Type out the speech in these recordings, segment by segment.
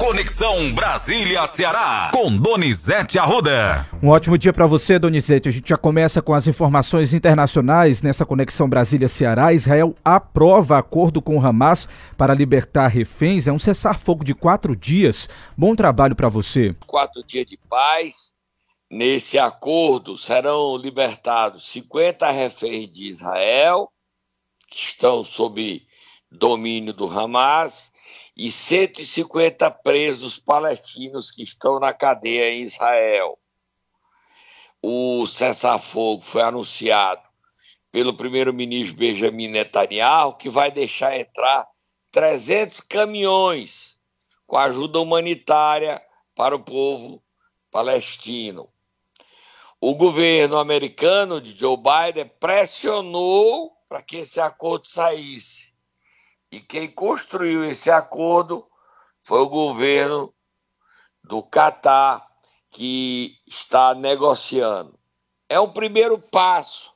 Conexão Brasília-Ceará, com Donizete Arruda. Um ótimo dia para você, Donizete. A gente já começa com as informações internacionais nessa Conexão Brasília-Ceará. Israel aprova acordo com o Hamas para libertar reféns. É um cessar-fogo de quatro dias. Bom trabalho para você. Quatro dias de paz. Nesse acordo serão libertados 50 reféns de Israel, que estão sob domínio do Hamas e 150 presos palestinos que estão na cadeia em Israel. O cessar-fogo foi anunciado pelo primeiro-ministro Benjamin Netanyahu, que vai deixar entrar 300 caminhões com ajuda humanitária para o povo palestino. O governo americano de Joe Biden pressionou para que esse acordo saísse e quem construiu esse acordo foi o governo do Catar, que está negociando. É um primeiro passo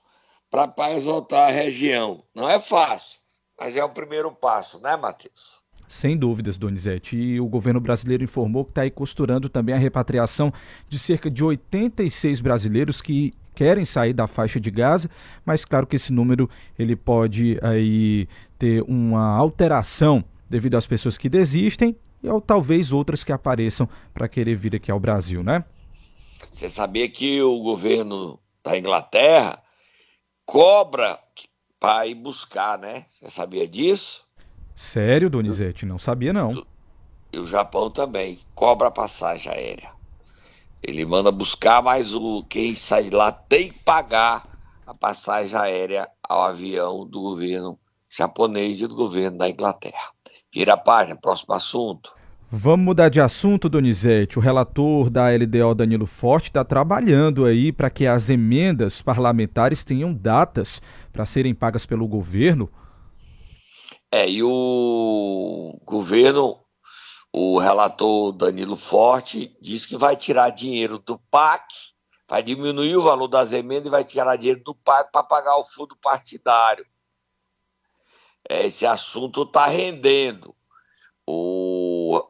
para a voltar à região. Não é fácil, mas é o primeiro passo, né, Matheus? Sem dúvidas, Donizete. E o governo brasileiro informou que está aí costurando também a repatriação de cerca de 86 brasileiros que querem sair da faixa de Gaza, mas claro que esse número ele pode aí ter uma alteração devido às pessoas que desistem e ou talvez outras que apareçam para querer vir aqui ao Brasil, né? Você sabia que o governo da Inglaterra cobra para ir buscar, né? Você sabia disso? Sério, Donizete? Não sabia não. E o Japão também cobra a passagem aérea. Ele manda buscar, mas o quem sai de lá tem que pagar a passagem aérea ao avião do governo japonês e do governo da Inglaterra. Vira a página, próximo assunto. Vamos mudar de assunto, Donizete. O relator da LDO, Danilo Forte, está trabalhando aí para que as emendas parlamentares tenham datas para serem pagas pelo governo. É, e o governo o relator Danilo Forte diz que vai tirar dinheiro do PAC, vai diminuir o valor das emendas e vai tirar dinheiro do PAC para pagar o fundo partidário. Esse assunto está rendendo. O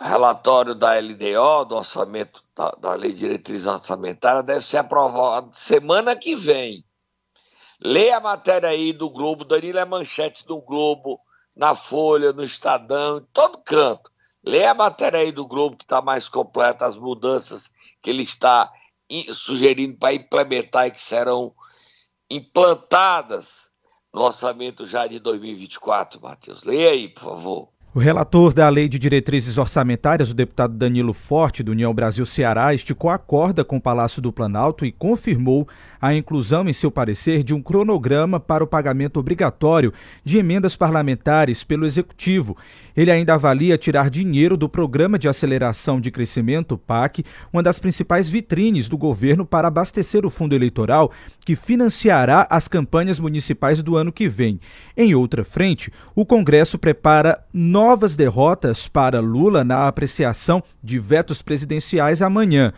relatório da LDO, do orçamento da, da Lei de Diretriz Orçamentária, deve ser aprovado semana que vem. Leia a matéria aí do Globo, Danilo é manchete do Globo, na Folha, no Estadão, em todo canto Lê a matéria aí do Globo que está mais completa, as mudanças que ele está sugerindo para implementar e que serão implantadas no orçamento já de 2024, Matheus. Leia aí, por favor. O relator da Lei de Diretrizes Orçamentárias, o deputado Danilo Forte, do União Brasil Ceará, esticou a corda com o Palácio do Planalto e confirmou a inclusão em seu parecer de um cronograma para o pagamento obrigatório de emendas parlamentares pelo Executivo. Ele ainda avalia tirar dinheiro do Programa de Aceleração de Crescimento, PAC, uma das principais vitrines do governo para abastecer o fundo eleitoral que financiará as campanhas municipais do ano que vem. Em outra frente, o Congresso prepara novas derrotas para Lula na apreciação de vetos presidenciais amanhã.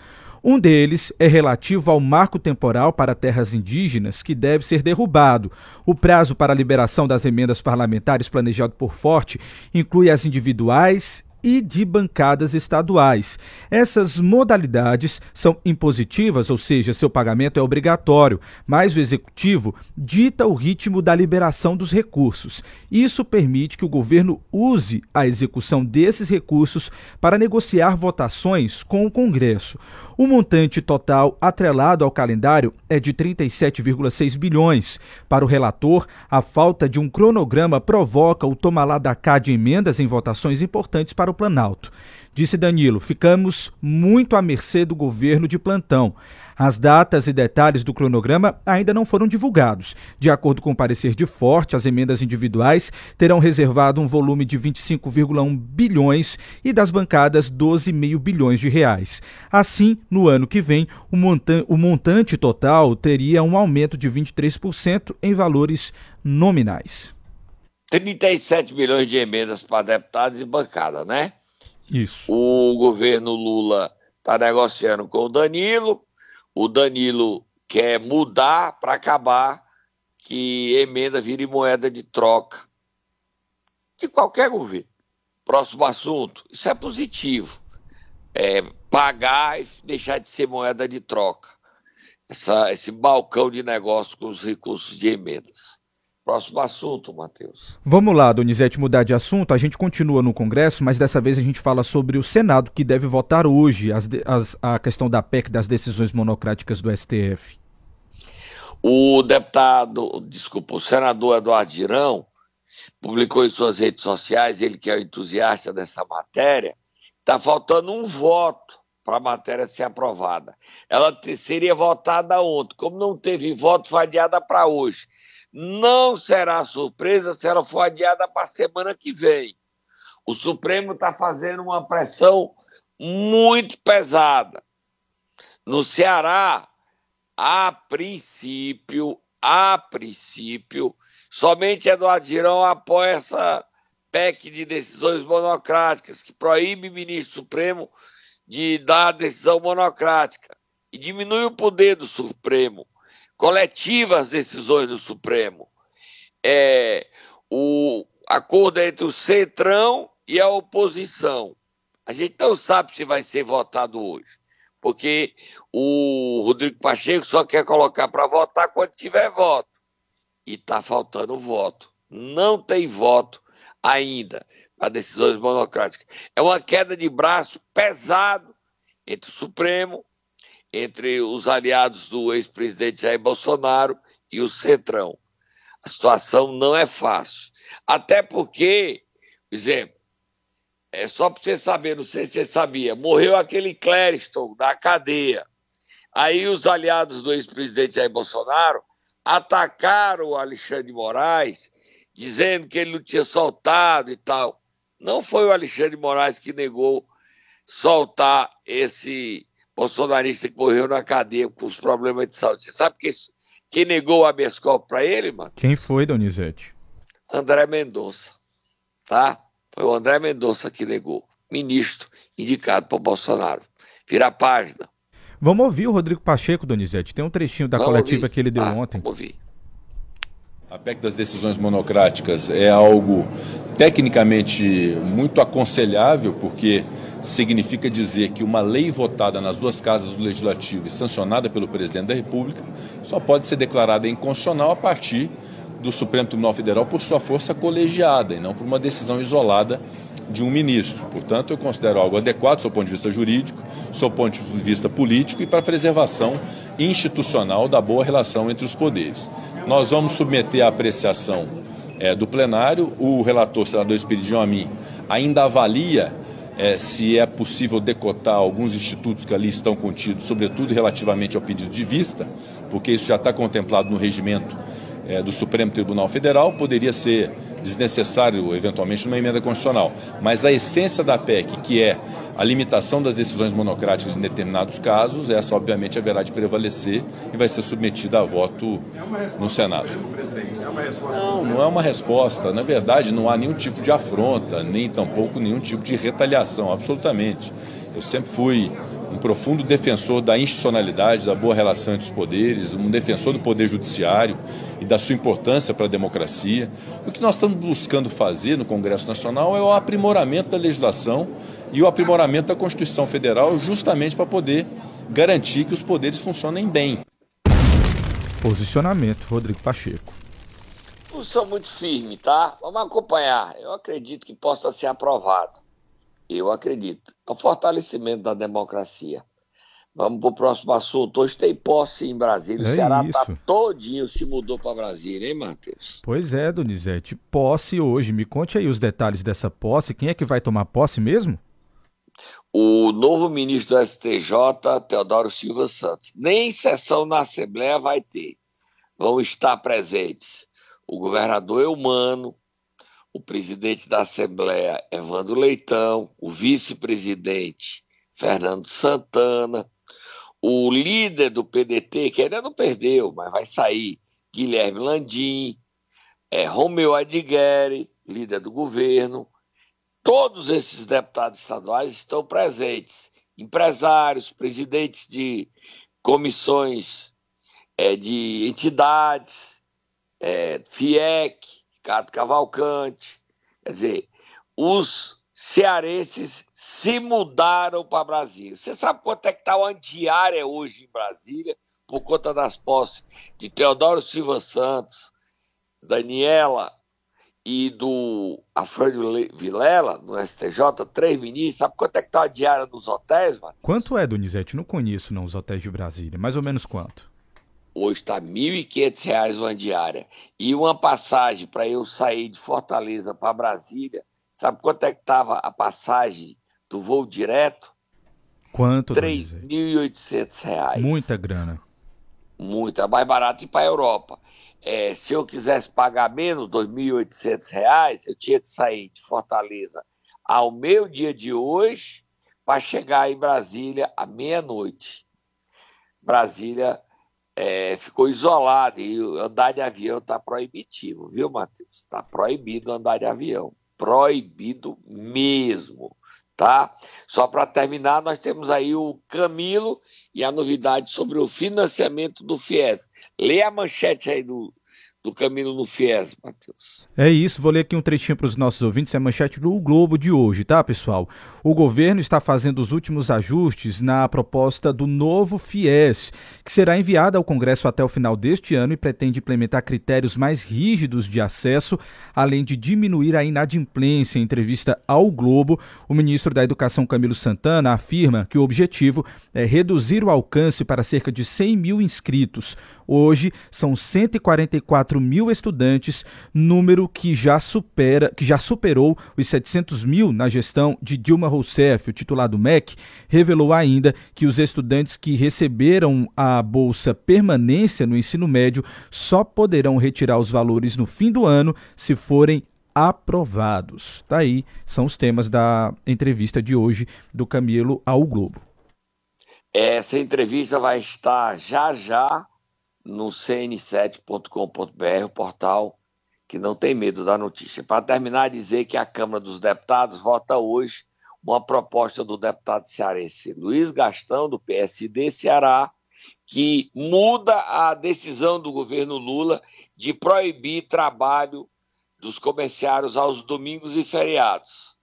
Um deles é relativo ao marco temporal para terras indígenas, que deve ser derrubado. O prazo para a liberação das emendas parlamentares planejado por Forte inclui as individuais e de bancadas estaduais. Essas modalidades são impositivas, ou seja, seu pagamento é obrigatório, mas o executivo dita o ritmo da liberação dos recursos. Isso permite que o governo use a execução desses recursos para negociar votações com o Congresso. O montante total atrelado ao calendário é de 37,6 bilhões. Para o relator, a falta de um cronograma provoca o tomalá da cá de emendas em votações importantes para o Planalto. Disse Danilo: ficamos muito à mercê do governo de plantão. As datas e detalhes do cronograma ainda não foram divulgados. De acordo com o parecer de Forte, as emendas individuais terão reservado um volume de 25,1 bilhões e das bancadas 12,5 bilhões de reais. Assim, no ano que vem, o, montan o montante total teria um aumento de 23% em valores nominais. 37 milhões de emendas para deputados e bancada, né? Isso. O governo Lula está negociando com o Danilo. O Danilo quer mudar para acabar que emenda vire moeda de troca de qualquer governo. Próximo assunto. Isso é positivo. É pagar e deixar de ser moeda de troca. Essa, esse balcão de negócio com os recursos de emendas. Próximo assunto, Matheus. Vamos lá, Donizete, mudar de assunto. A gente continua no Congresso, mas dessa vez a gente fala sobre o Senado, que deve votar hoje as, as, a questão da PEC das decisões monocráticas do STF. O deputado, desculpa, o senador Eduardo Girão publicou em suas redes sociais, ele que é o entusiasta dessa matéria, está faltando um voto para a matéria ser aprovada. Ela seria votada ontem. Como não teve voto, foi adiada para hoje. Não será surpresa se ela for adiada para a semana que vem. O Supremo está fazendo uma pressão muito pesada. No Ceará, a princípio, a princípio, somente Eduardo Girão apoia essa PEC de decisões monocráticas, que proíbe o ministro Supremo de dar decisão monocrática e diminui o poder do Supremo coletiva as decisões do Supremo. É, o acordo é entre o Centrão e a oposição. A gente não sabe se vai ser votado hoje, porque o Rodrigo Pacheco só quer colocar para votar quando tiver voto. E está faltando voto. Não tem voto ainda para decisões monocráticas. É uma queda de braço pesado entre o Supremo entre os aliados do ex-presidente Jair Bolsonaro e o Centrão. A situação não é fácil. Até porque, por exemplo, é só para você saber, não sei se você sabia, morreu aquele Clériston da cadeia. Aí os aliados do ex-presidente Jair Bolsonaro atacaram o Alexandre de Moraes, dizendo que ele não tinha soltado e tal. Não foi o Alexandre de Moraes que negou soltar esse bolsonarista que morreu na cadeia com os problemas de saúde. Você sabe quem, quem negou o habeas corpus para ele, mano? Quem foi, Donizete? André Mendonça, tá? Foi o André Mendonça que negou, ministro indicado por Bolsonaro. Vira a página. Vamos ouvir o Rodrigo Pacheco, Donizete. Tem um trechinho da vamos coletiva ouvir. que ele deu ah, ontem. Vamos ouvir. A PEC das decisões monocráticas é algo tecnicamente muito aconselhável, porque significa dizer que uma lei votada nas duas casas do Legislativo e sancionada pelo presidente da República só pode ser declarada inconstitucional a partir do Supremo Tribunal Federal por sua força colegiada e não por uma decisão isolada de um ministro. Portanto, eu considero algo adequado do seu ponto de vista jurídico, do seu ponto de vista político e para a preservação institucional da boa relação entre os poderes. Nós vamos submeter à apreciação é, do plenário. O relator, senador Espírito Amin, ainda avalia é, se é possível decotar alguns institutos que ali estão contidos, sobretudo relativamente ao pedido de vista, porque isso já está contemplado no regimento é, do Supremo Tribunal Federal, poderia ser desnecessário, eventualmente, numa emenda constitucional. Mas a essência da PEC, que é a limitação das decisões monocráticas em determinados casos, essa obviamente haverá de prevalecer e vai ser submetida a voto no Senado. Não, não é uma resposta. Na verdade, não há nenhum tipo de afronta, nem tampouco nenhum tipo de retaliação, absolutamente. Eu sempre fui um profundo defensor da institucionalidade, da boa relação entre os poderes, um defensor do poder judiciário e da sua importância para a democracia. O que nós estamos buscando fazer no Congresso Nacional é o aprimoramento da legislação e o aprimoramento da Constituição Federal, justamente para poder garantir que os poderes funcionem bem. Posicionamento, Rodrigo Pacheco. Posição muito firme, tá? Vamos acompanhar. Eu acredito que possa ser aprovado. Eu acredito. É o fortalecimento da democracia. Vamos para o próximo assunto. Hoje tem posse em Brasília. É o Ceará está todinho se mudou para Brasília, hein, Matheus? Pois é, Donizete. Posse hoje. Me conte aí os detalhes dessa posse. Quem é que vai tomar posse mesmo? O novo ministro do STJ, Teodoro Silva Santos. Nem sessão na Assembleia vai ter. Vão estar presentes o governador Eumano, o presidente da Assembleia, Evandro Leitão, o vice-presidente, Fernando Santana, o líder do PDT, que ainda não perdeu, mas vai sair, Guilherme Landim, é, Romeu Adigueri, líder do governo. Todos esses deputados estaduais estão presentes. Empresários, presidentes de comissões é, de entidades, é, FIEC, Ricardo Cavalcante. Quer dizer, os cearenses se mudaram para Brasília. Você sabe quanto é que está uma diária hoje em Brasília, por conta das posses de Teodoro Silva Santos, Daniela e do Afrânio Vilela, no STJ, três ministros. Sabe quanto é que está a diária nos hotéis, Matheus? Quanto é, Donizete? Não conheço não os hotéis de Brasília. Mais ou menos quanto? Hoje está R$ 1.500 uma diária. E uma passagem para eu sair de Fortaleza para Brasília, sabe quanto é que estava a passagem do voo direto? Quanto? R$ 3.800. Muita grana. Muita, mais barato ir para a Europa. É, se eu quisesse pagar menos, R$ 2.800, eu tinha que sair de Fortaleza ao meio dia de hoje para chegar em Brasília à meia-noite. Brasília é, ficou isolado e andar de avião está proibitivo, viu, Matheus? Está proibido andar de avião. Proibido mesmo, tá? Só para terminar, nós temos aí o Camilo e a novidade sobre o financiamento do FIES. Lê a manchete aí do, do Camilo no FIES, Matheus. É isso, vou ler aqui um trechinho para os nossos ouvintes, é a manchete do Globo de hoje, tá, pessoal? O governo está fazendo os últimos ajustes na proposta do novo FIES, que será enviada ao Congresso até o final deste ano e pretende implementar critérios mais rígidos de acesso, além de diminuir a inadimplência. Em entrevista ao Globo, o ministro da Educação, Camilo Santana, afirma que o objetivo é reduzir o alcance para cerca de 100 mil inscritos. Hoje, são 144 mil estudantes, número que já, supera, que já superou os 700 mil na gestão de Dilma Rousseff. O titular do MEC revelou ainda que os estudantes que receberam a bolsa permanência no ensino médio só poderão retirar os valores no fim do ano se forem aprovados. Tá aí, são os temas da entrevista de hoje do Camilo ao Globo. Essa entrevista vai estar já já no cn7.com.br, o portal que não tem medo da notícia. Para terminar, dizer que a Câmara dos Deputados vota hoje uma proposta do deputado cearense Luiz Gastão, do PSD Ceará, que muda a decisão do governo Lula de proibir trabalho dos comerciários aos domingos e feriados,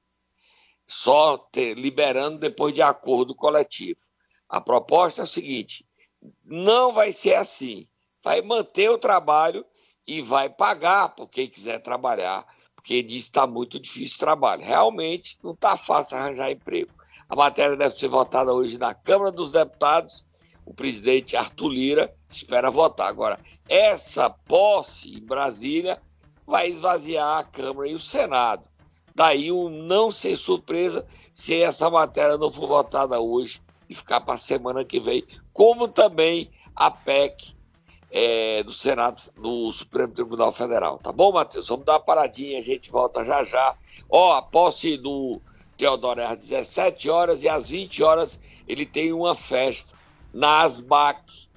só ter, liberando depois de acordo coletivo. A proposta é o seguinte: não vai ser assim. Vai manter o trabalho e vai pagar por quem quiser trabalhar, porque diz que está muito difícil o trabalho. Realmente não está fácil arranjar emprego. A matéria deve ser votada hoje na Câmara dos Deputados. O presidente Arthur Lira espera votar. Agora, essa posse em Brasília vai esvaziar a Câmara e o Senado. Daí o não ser surpresa se essa matéria não for votada hoje e ficar para a semana que vem, como também a PEC é, do Senado, do Supremo Tribunal Federal. Tá bom, Matheus? Vamos dar uma paradinha, a gente volta já já. Ó, a posse do Teodoro é às 17 horas e às 20 horas ele tem uma festa na ASBAC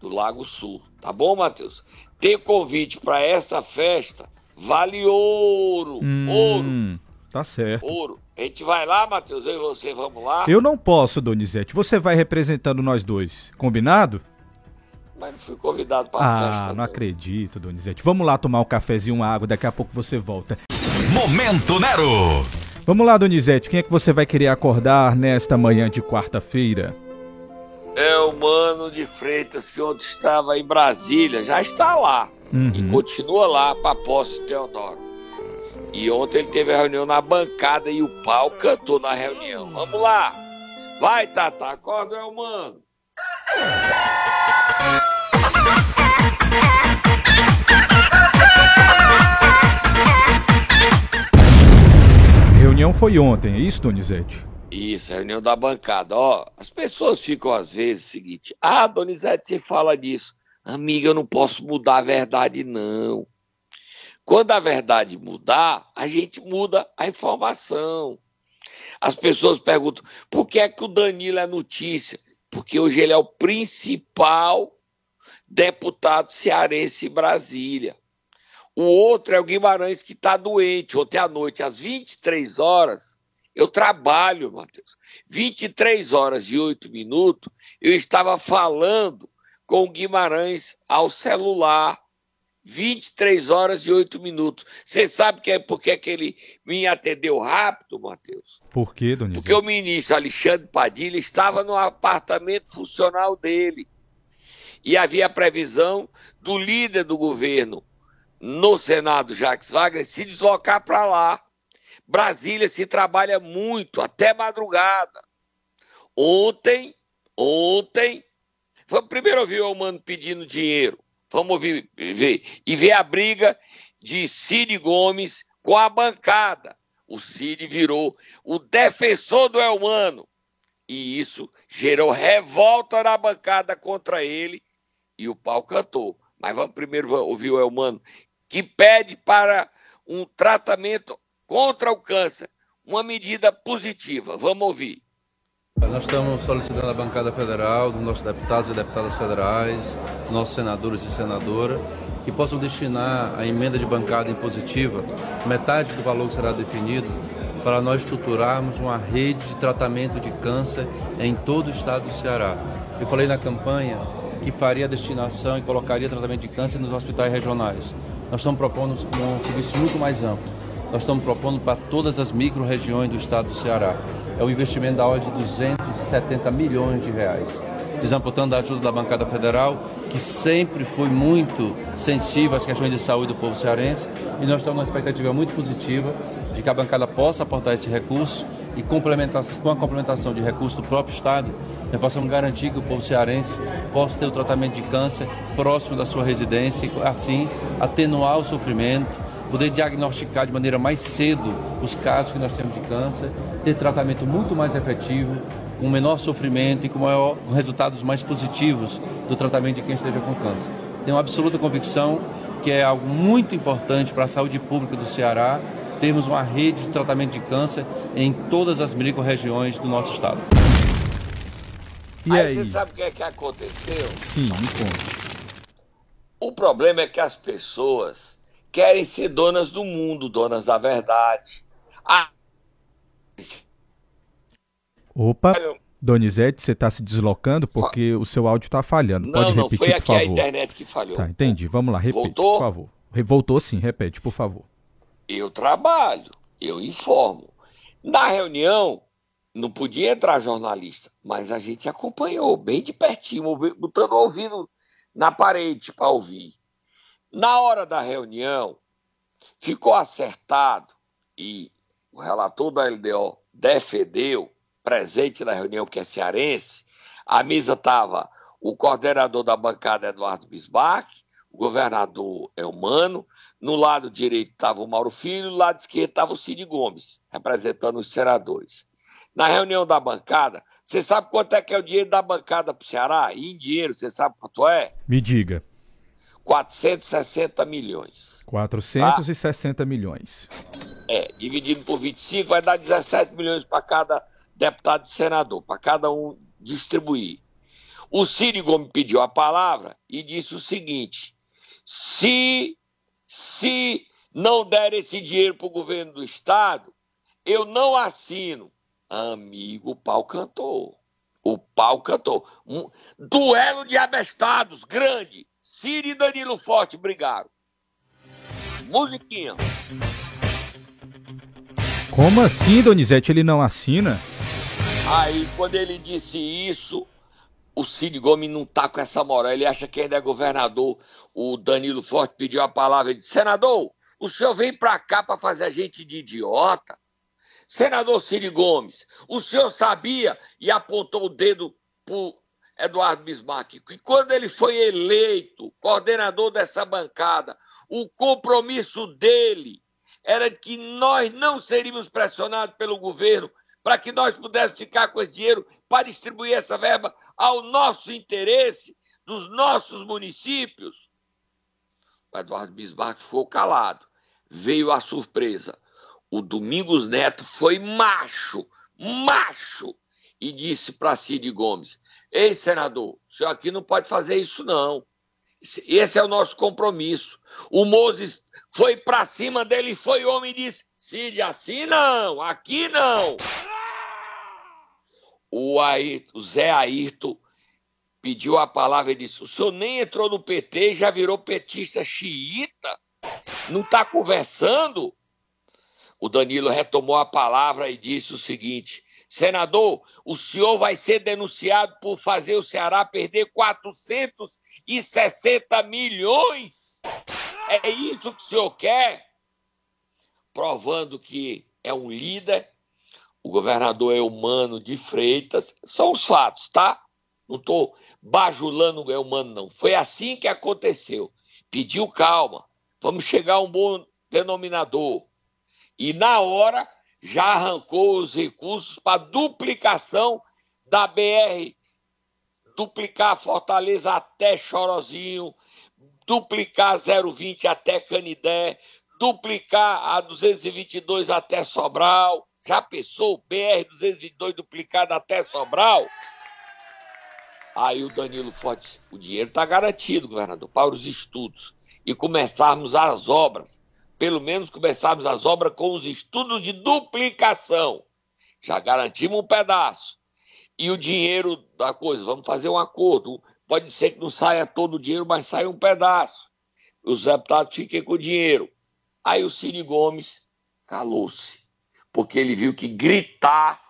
do Lago Sul. Tá bom, Matheus? Tem convite para essa festa, vale ouro, hum, ouro. Tá certo. Ouro. A gente vai lá, Matheus, eu e você vamos lá. Eu não posso, Donizete. Você vai representando nós dois. Combinado? Mas não fui convidado para ah, festa. Ah, não, não acredito, Donizete. Vamos lá tomar um cafezinho, uma água, daqui a pouco você volta. Momento Nero! Vamos lá, Donizete. Quem é que você vai querer acordar nesta manhã de quarta-feira? É o Mano de Freitas, que ontem estava em Brasília. Já está lá. Uhum. E continua lá para posse Teodoro. E ontem ele teve a reunião na bancada e o pau cantou na reunião. Vamos lá! Vai, Tata, acorda, é o mano. Reunião foi ontem, é isso, Donizete? Isso, reunião da bancada. Ó, as pessoas ficam às vezes seguinte: ah, Donizete, você fala disso. Amiga, eu não posso mudar a verdade, não. Quando a verdade mudar, a gente muda a informação. As pessoas perguntam por que é que o Danilo é notícia? Porque hoje ele é o principal deputado cearense em Brasília. O outro é o Guimarães, que está doente. Ontem à noite, às 23 horas, eu trabalho, Matheus. 23 horas e 8 minutos, eu estava falando com o Guimarães ao celular 23 horas e 8 minutos. Você sabe que é porque que ele me atendeu rápido, Matheus? Por quê, Donizete? Porque o ministro Alexandre Padilha estava no apartamento funcional dele. E havia previsão do líder do governo no Senado, Jacques Wagner, se deslocar para lá. Brasília se trabalha muito, até madrugada. Ontem, ontem, vamos primeiro ouvir o Mano pedindo dinheiro. Vamos ouvir, ver. E ver a briga de Cid Gomes com a bancada. O Cid virou o defensor do Elmano. E isso gerou revolta na bancada contra ele e o pau cantou. Mas vamos primeiro ouvir o Elmano, que pede para um tratamento contra o câncer, uma medida positiva. Vamos ouvir. Nós estamos solicitando à bancada federal, dos nossos deputados e deputadas federais, nossos senadores e senadoras, que possam destinar a emenda de bancada impositiva, metade do valor que será definido, para nós estruturarmos uma rede de tratamento de câncer em todo o estado do Ceará. Eu falei na campanha que faria a destinação e colocaria tratamento de câncer nos hospitais regionais. Nós estamos propondo um serviço muito mais amplo nós estamos propondo para todas as micro-regiões do estado do Ceará. É um investimento da ordem de 270 milhões de reais. Portanto, da ajuda da bancada federal, que sempre foi muito sensível às questões de saúde do povo cearense, e nós estamos numa expectativa muito positiva de que a bancada possa aportar esse recurso e com a complementação de recursos do próprio Estado, nós possamos garantir que o povo cearense possa ter o tratamento de câncer próximo da sua residência e assim atenuar o sofrimento, poder diagnosticar de maneira mais cedo os casos que nós temos de câncer, ter tratamento muito mais efetivo, com menor sofrimento e com, maior, com resultados mais positivos do tratamento de quem esteja com câncer. Tenho absoluta convicção que é algo muito importante para a saúde pública do Ceará termos uma rede de tratamento de câncer em todas as micro-regiões do nosso estado. E aí, aí, você sabe o que é que aconteceu? Sim, me conte. O problema é que as pessoas querem ser donas do mundo, donas da verdade. Ah. Opa, Donizete, você está se deslocando porque o seu áudio está falhando. Não, Pode repetir, não, foi aqui por favor. a internet que falhou. Tá, entendi. Vamos lá, repete, Voltou? por favor. Voltou sim, repete, por favor. Eu trabalho, eu informo. Na reunião, não podia entrar jornalista, mas a gente acompanhou bem de pertinho, botando o ouvido na parede para ouvir. Na hora da reunião, ficou acertado e o relator da LDO defendeu, presente na reunião, que é cearense, a mesa estava o coordenador da bancada Eduardo Bismarck, o governador Elmano, no lado direito estava o Mauro Filho, no lado esquerdo estava o Cid Gomes, representando os senadores. Na reunião da bancada, você sabe quanto é que é o dinheiro da bancada para o Ceará? E em dinheiro, você sabe quanto é? Me diga. 460 milhões. 460 tá? milhões. É, dividido por 25 vai dar 17 milhões para cada deputado e senador, para cada um distribuir. O Ciro Gomes pediu a palavra e disse o seguinte: se, se não der esse dinheiro para o governo do Estado, eu não assino. Amigo, o pau cantou. O pau cantou. Um duelo de abestados grande. Ciro e Danilo Forte brigaram. Musiquinha. Como assim, Donizete? Ele não assina? Aí, quando ele disse isso, o Cid Gomes não tá com essa moral. Ele acha que ainda é governador. O Danilo Forte pediu a palavra. Ele disse: Senador, o senhor vem pra cá pra fazer a gente de idiota? Senador Cid Gomes, o senhor sabia e apontou o dedo pro Eduardo Bismarck, que quando ele foi eleito coordenador dessa bancada, o compromisso dele era de que nós não seríamos pressionados pelo governo para que nós pudéssemos ficar com esse dinheiro para distribuir essa verba ao nosso interesse, dos nossos municípios. O Eduardo Bismarck ficou calado. Veio a surpresa. O Domingos Neto foi macho, macho, e disse para Cid Gomes: Ei, senador, o senhor aqui não pode fazer isso, não. Esse é o nosso compromisso. O Moses foi para cima dele, foi homem e disse: Cid, assim não, aqui não. O, Ayrton, o Zé Ayrton pediu a palavra e disse: O senhor nem entrou no PT já virou petista xiita? Não está conversando? O Danilo retomou a palavra e disse o seguinte: Senador, o senhor vai ser denunciado por fazer o Ceará perder 460 milhões. É isso que o senhor quer? Provando que é um líder. O governador é humano de Freitas. São os fatos, tá? Não estou bajulando o humano, não. Foi assim que aconteceu. Pediu calma. Vamos chegar a um bom denominador. E na hora já arrancou os recursos para duplicação da BR, duplicar Fortaleza até Chorozinho, duplicar 020 até Canidé, duplicar a 222 até Sobral. Já pensou BR 222 duplicada até Sobral? Aí o Danilo Forte, o dinheiro está garantido, governador, para os estudos e começarmos as obras. Pelo menos começarmos as obras com os estudos de duplicação. Já garantimos um pedaço. E o dinheiro da coisa, vamos fazer um acordo. Pode ser que não saia todo o dinheiro, mas saia um pedaço. Os deputados fiquem com o dinheiro. Aí o Ciro Gomes calou-se, porque ele viu que gritar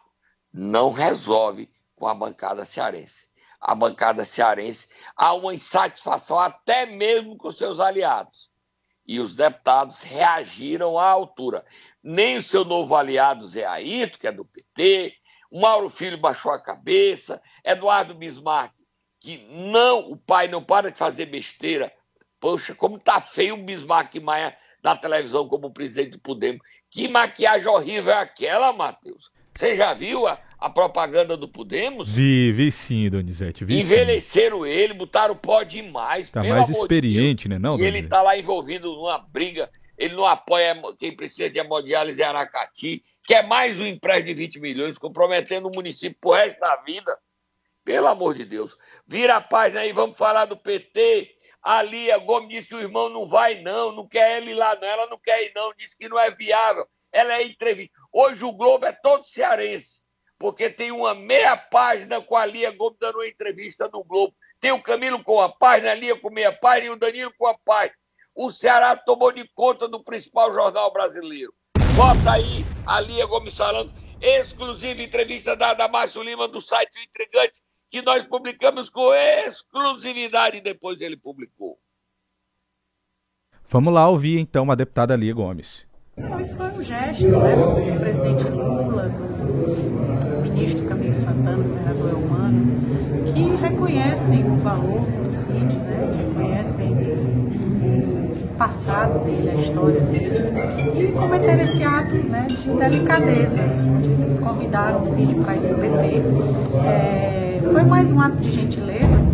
não resolve com a bancada cearense a bancada cearense, há uma insatisfação até mesmo com seus aliados. E os deputados reagiram à altura. Nem o seu novo aliado Zé Ayrton, que é do PT, o Mauro Filho baixou a cabeça, Eduardo Bismarck, que não, o pai não para de fazer besteira. Poxa, como tá feio o Bismarck Maia na televisão como presidente do Podemos. Que maquiagem horrível é aquela, Matheus? Você já viu a, a propaganda do Podemos? Vi, vi sim, Donizete. Vi Envelheceram sim. ele, botaram pó demais. Tá mais experiente, de né, não, E ele tá lá envolvido numa briga. Ele não apoia quem precisa de hemodiálise em Aracati, quer é mais um empréstimo de 20 milhões, comprometendo o município pro resto da vida. Pelo amor de Deus. Vira a página aí, vamos falar do PT. A Lia Gomes disse que o irmão não vai, não, não quer ele lá, não. Ela não quer ir, não, disse que não é viável. Ela é entrevista. Hoje o Globo é todo cearense porque tem uma meia página com a Lia Gomes dando uma entrevista no Globo. Tem o Camilo com a página, a Lia com meia página e o Danilo com a página. O Ceará tomou de conta do principal jornal brasileiro. Bota aí a Lia Gomes falando, exclusiva entrevista da, da Márcio Lima do site O Intrigante, que nós publicamos com exclusividade e depois ele publicou. Vamos lá ouvir então a deputada Lia Gomes. Não, isso foi um gesto né, do presidente Lula, do ministro Camilo Santana, governador Elmano, que reconhecem o valor do CID, né, reconhecem o passado dele, a história dele, e cometeram esse ato né, de delicadeza, eles convidaram o CID para ir para o PT. É, foi mais um ato de gentileza,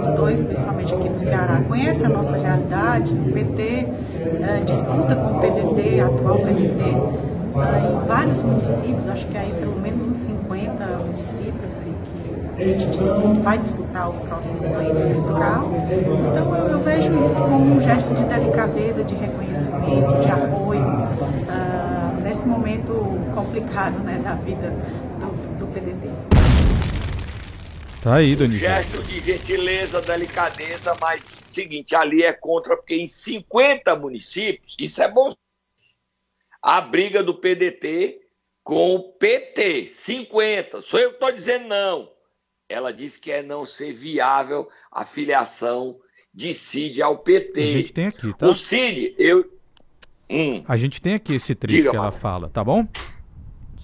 os dois, principalmente aqui do Ceará, conhecem a nossa realidade. O PT é, disputa com o PDT, atual PDT, é, em vários municípios, acho que aí pelo menos uns 50 municípios que a gente disputa, vai disputar o próximo pleito eleitoral. Então eu, eu, vejo isso como um gesto de delicadeza, de reconhecimento, de apoio uh, nesse momento complicado né, da vida do, do PDT. Tá aí, Donizete. Gesto de gentileza, delicadeza, mas seguinte, ali é contra, porque em 50 municípios, isso é bom. A briga do PDT com o PT, 50. Sou eu que estou dizendo não. Ela disse que é não ser viável a filiação de Cid ao PT. A gente tem aqui, tá? O Cid, eu. Hum. A gente tem aqui esse trecho Diga, que ela fala, tá bom?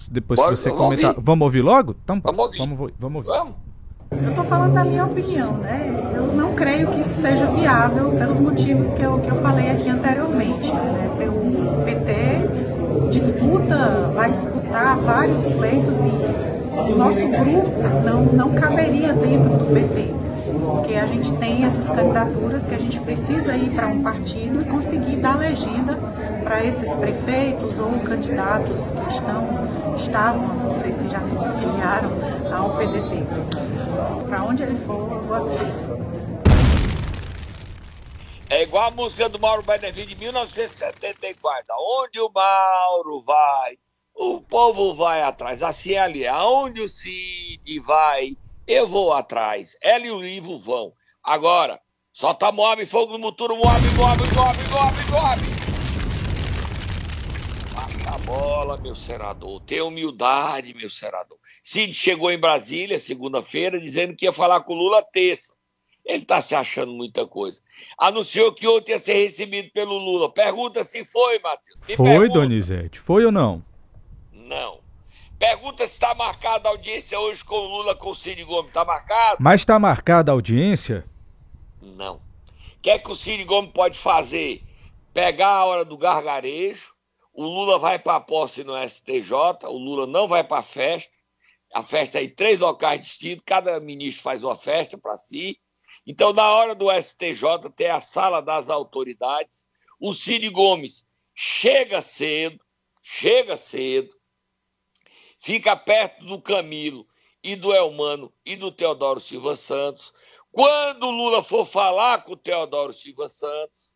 Depois Pode, que você comentar. Ouvir. Vamos ouvir logo? Então, vamos ouvir. Vamos, vamos ouvir. Vamos. Eu estou falando da minha opinião, né? Eu não creio que isso seja viável pelos motivos que eu, que eu falei aqui anteriormente. Né? O PT disputa, vai disputar vários pleitos e o nosso grupo não, não caberia dentro do PT porque a gente tem essas candidaturas que a gente precisa ir para um partido e conseguir dar legenda para esses prefeitos ou candidatos que estão, estavam, não sei se já se desfiliaram ao PDT. Para onde ele for, eu vou atrás. É igual a música do Mauro Benevides de 1974. Aonde o Mauro vai, o povo vai atrás. É ali. Aonde o Cid vai, Eu vou atrás. Ela e o Ivo vão. Agora, solta Moab, fogo no muturo, Moab, Moab, Moab, Moab, Moab. Baixa a bola, meu senador. Tenha humildade, meu senador. Cid chegou em Brasília, segunda-feira, dizendo que ia falar com o Lula terça. Ele está se achando muita coisa. Anunciou que ontem ia ser recebido pelo Lula. Pergunta se foi, Matheus. Me foi, pergunta. Donizete. Foi ou não? Não. Pergunta se está marcada a audiência hoje com o Lula, com o Cid Gomes. Está marcado? Mas está marcada a audiência? Não. O que é que o Cid Gomes pode fazer? Pegar a hora do gargarejo, o Lula vai para a posse no STJ, o Lula não vai para a festa. A festa é em três locais distintos, cada ministro faz uma festa para si. Então, na hora do STJ, tem a sala das autoridades. O Cid Gomes chega cedo, chega cedo, fica perto do Camilo e do Elmano e do Teodoro Silva Santos. Quando Lula for falar com o Teodoro Silva Santos,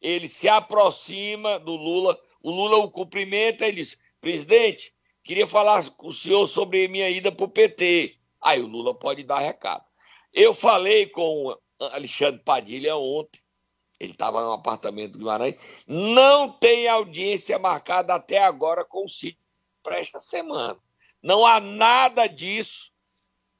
ele se aproxima do Lula, o Lula o cumprimenta e diz: presidente, queria falar com o senhor sobre minha ida para o PT. Aí o Lula pode dar recado. Eu falei com o Alexandre Padilha ontem, ele estava no apartamento do Guimarães, não tem audiência marcada até agora com o sítio para esta semana. Não há nada disso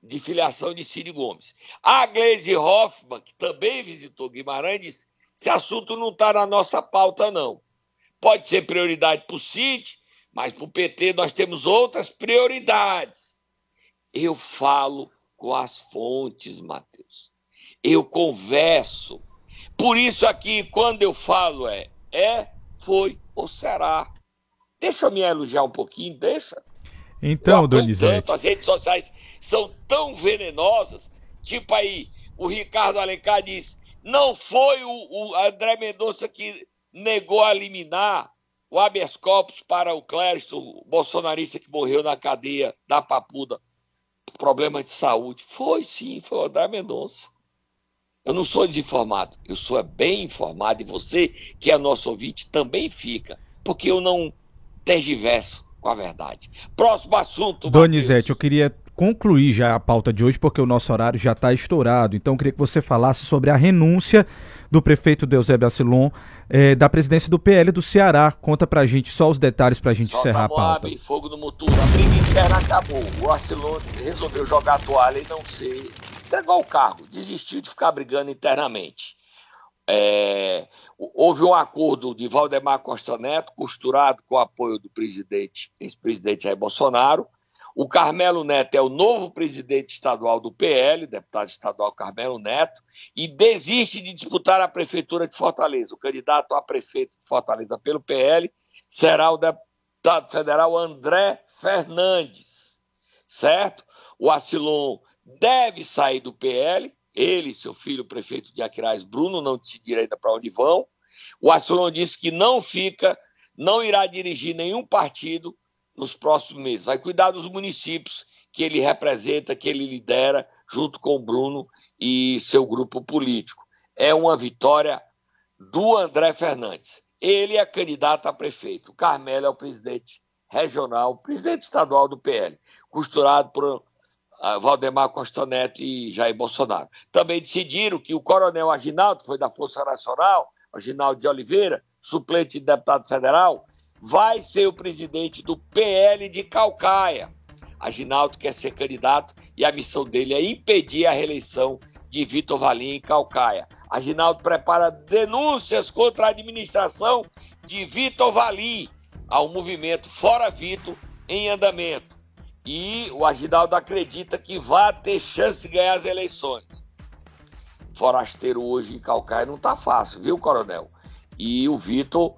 de filiação de Cid Gomes. A Gleisi Hoffmann, que também visitou Guimarães, disse: esse assunto não está na nossa pauta, não. Pode ser prioridade para o Cid, mas para o PT nós temos outras prioridades. Eu falo com as fontes, Mateus. Eu converso. Por isso aqui, quando eu falo é, é, foi ou será. Deixa eu me elogiar um pouquinho, deixa. Então, Donizete. As redes sociais são tão venenosas. Tipo aí, o Ricardo Alencar diz: não foi o, o André Mendonça que negou a eliminar o habeas corpus para o Clériston, o bolsonarista que morreu na cadeia da Papuda problema de saúde. Foi sim, foi o André Mendonça. Eu não sou desinformado, eu sou bem informado e você, que é nosso ouvinte, também fica, porque eu não tergiverso com a verdade. Próximo assunto. Donizete, eu queria concluir já a pauta de hoje, porque o nosso horário já está estourado. Então, eu queria que você falasse sobre a renúncia do prefeito Deusébio Assilon é, da presidência do PL do Ceará. Conta pra gente só os detalhes pra gente Solta encerrar a pauta. Moab, fogo no motor, a briga interna acabou. O Assilon resolveu jogar a toalha e não ser. Entregou o cargo, desistiu de ficar brigando internamente. É, houve um acordo de Valdemar Costa Neto, costurado com o apoio do presidente, ex-presidente Jair Bolsonaro, o Carmelo Neto é o novo presidente estadual do PL, deputado estadual Carmelo Neto, e desiste de disputar a prefeitura de Fortaleza. O candidato a prefeito de Fortaleza pelo PL será o deputado federal André Fernandes, certo? O Acilon deve sair do PL, ele seu filho, o prefeito de Aquiraz, Bruno, não decidiram ainda para onde vão. O Acilon disse que não fica, não irá dirigir nenhum partido nos próximos meses. Vai cuidar dos municípios que ele representa, que ele lidera, junto com o Bruno e seu grupo político. É uma vitória do André Fernandes. Ele é candidato a prefeito. O Carmelo é o presidente regional, presidente estadual do PL, costurado por Valdemar Costa Neto e Jair Bolsonaro. Também decidiram que o coronel Aginaldo, foi da Força Nacional, Aginaldo de Oliveira, suplente de deputado federal, vai ser o presidente do PL de Calcaia. Aginaldo quer ser candidato e a missão dele é impedir a reeleição de Vitor Valim em Calcaia. Aginaldo prepara denúncias contra a administração de Vitor Valim ao movimento Fora Vitor em andamento. E o Aginaldo acredita que vai ter chance de ganhar as eleições. Forasteiro hoje em Calcaia não está fácil, viu, coronel? E o Vitor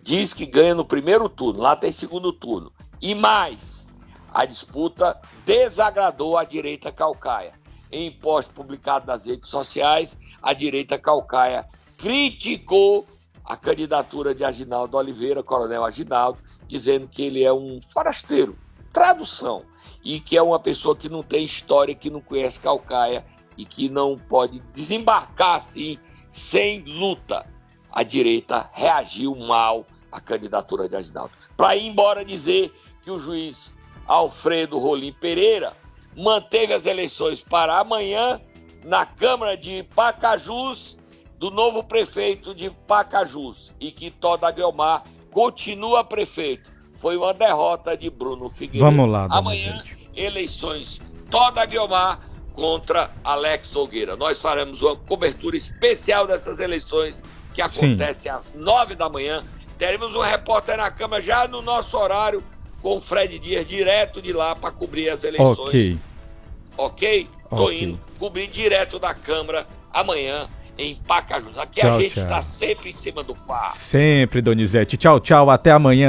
diz que ganha no primeiro turno, lá tem segundo turno. E mais, a disputa desagradou a direita calcaia. Em post publicado nas redes sociais, a direita calcaia criticou a candidatura de Aginaldo Oliveira, coronel Aginaldo, dizendo que ele é um forasteiro, tradução, e que é uma pessoa que não tem história, que não conhece Calcaia e que não pode desembarcar assim sem luta a direita reagiu mal à candidatura de Aginaldo. Para ir embora dizer que o juiz Alfredo Rolim Pereira manteve as eleições para amanhã na Câmara de Pacajus do novo prefeito de Pacajus e que Toda Guilmar continua prefeito. Foi uma derrota de Bruno Figueiredo. Vamos lá, Amanhã, Zete. eleições Toda Guilmar contra Alex Nogueira. Nós faremos uma cobertura especial dessas eleições que acontecem às nove da manhã. Teremos um repórter na Câmara já no nosso horário com o Fred Dias direto de lá para cobrir as eleições. Ok. Ok? Tô Ok. indo cobrir direto da Câmara amanhã em Pacajus. Aqui Tchau, a gente está sempre em cima do farro. Sempre, Donizete. Tchau, tchau. Até amanhã.